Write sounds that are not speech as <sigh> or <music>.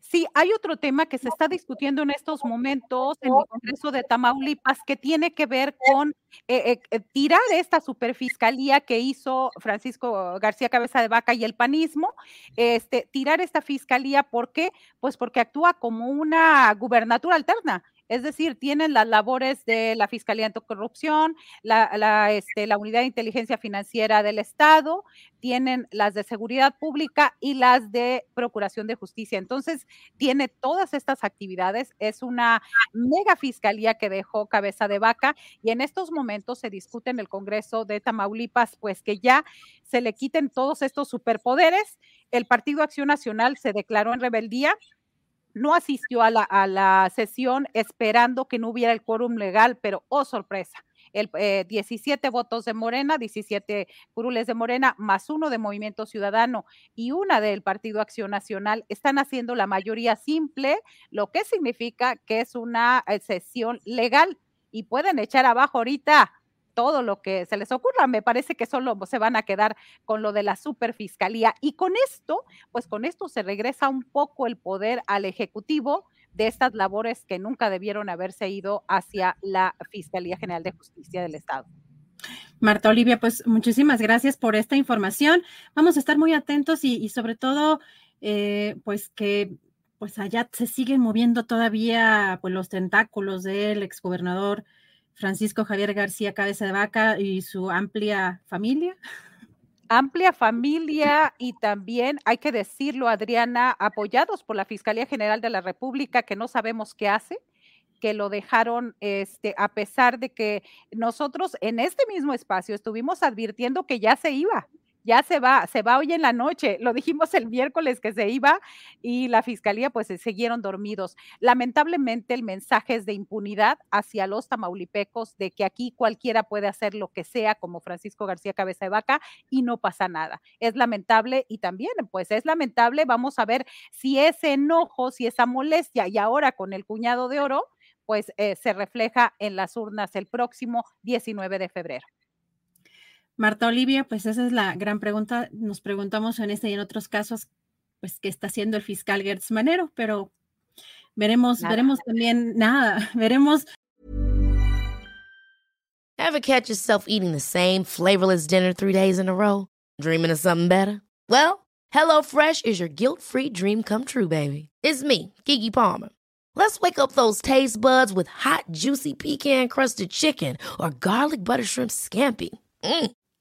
Sí, hay otro tema que se está discutiendo en estos momentos en el Congreso de Tamaulipas que tiene que ver con eh, eh, tirar esta superfiscalía que hizo Francisco García Cabeza de Vaca y el panismo, este, tirar esta fiscalía, ¿por qué? Pues porque actúa como una gubernatura alterna. Es decir, tienen las labores de la Fiscalía Anticorrupción, la, este, la Unidad de Inteligencia Financiera del Estado, tienen las de Seguridad Pública y las de Procuración de Justicia. Entonces, tiene todas estas actividades. Es una mega fiscalía que dejó cabeza de vaca y en estos momentos se discute en el Congreso de Tamaulipas, pues que ya se le quiten todos estos superpoderes. El Partido Acción Nacional se declaró en rebeldía no asistió a la, sesión esperando que no hubiera el quórum legal, pero oh sorpresa, el, eh, 17 votos de Morena, 17 curules de Morena, más uno de Movimiento Ciudadano y una del Partido Acción Nacional, están haciendo la mayoría simple, lo que significa que es una eh, sesión legal y pueden echar abajo ahorita todo lo que se les ocurra. Me parece que solo se van a quedar con lo de la superfiscalía. Y con esto, pues con esto se regresa un poco el poder al Ejecutivo de estas labores que nunca debieron haberse ido hacia la Fiscalía General de Justicia del Estado. Marta Olivia, pues muchísimas gracias por esta información. Vamos a estar muy atentos y, y sobre todo, eh, pues que pues allá se siguen moviendo todavía pues los tentáculos del exgobernador Francisco Javier García Cabeza de Vaca y su amplia familia. Amplia familia y también, hay que decirlo, Adriana, apoyados por la Fiscalía General de la República, que no sabemos qué hace, que lo dejaron, este, a pesar de que nosotros en este mismo espacio estuvimos advirtiendo que ya se iba, ya se va, se va hoy en la noche. Lo dijimos el miércoles que se iba y la fiscalía pues se siguieron dormidos. Lamentablemente el mensaje es de impunidad hacia los tamaulipecos de que aquí cualquiera puede hacer lo que sea como Francisco García Cabeza de Vaca y no pasa nada. Es lamentable y también pues es lamentable, vamos a ver si ese enojo, si esa molestia y ahora con el cuñado de oro pues eh, se refleja en las urnas el próximo 19 de febrero. Marta Olivia, pues esa es la gran pregunta. Nos preguntamos en este y en otros casos, pues, qué está haciendo el fiscal Gertz Manero, pero veremos, nada. veremos también, nada, <laughs> veremos. Ever catch yourself eating the same flavorless dinner three days in a row? Dreaming of something better? Well, HelloFresh is your guilt-free dream come true, baby. It's me, Kiki Palmer. Let's wake up those taste buds with hot, juicy pecan-crusted chicken or garlic butter shrimp scampi. Mm.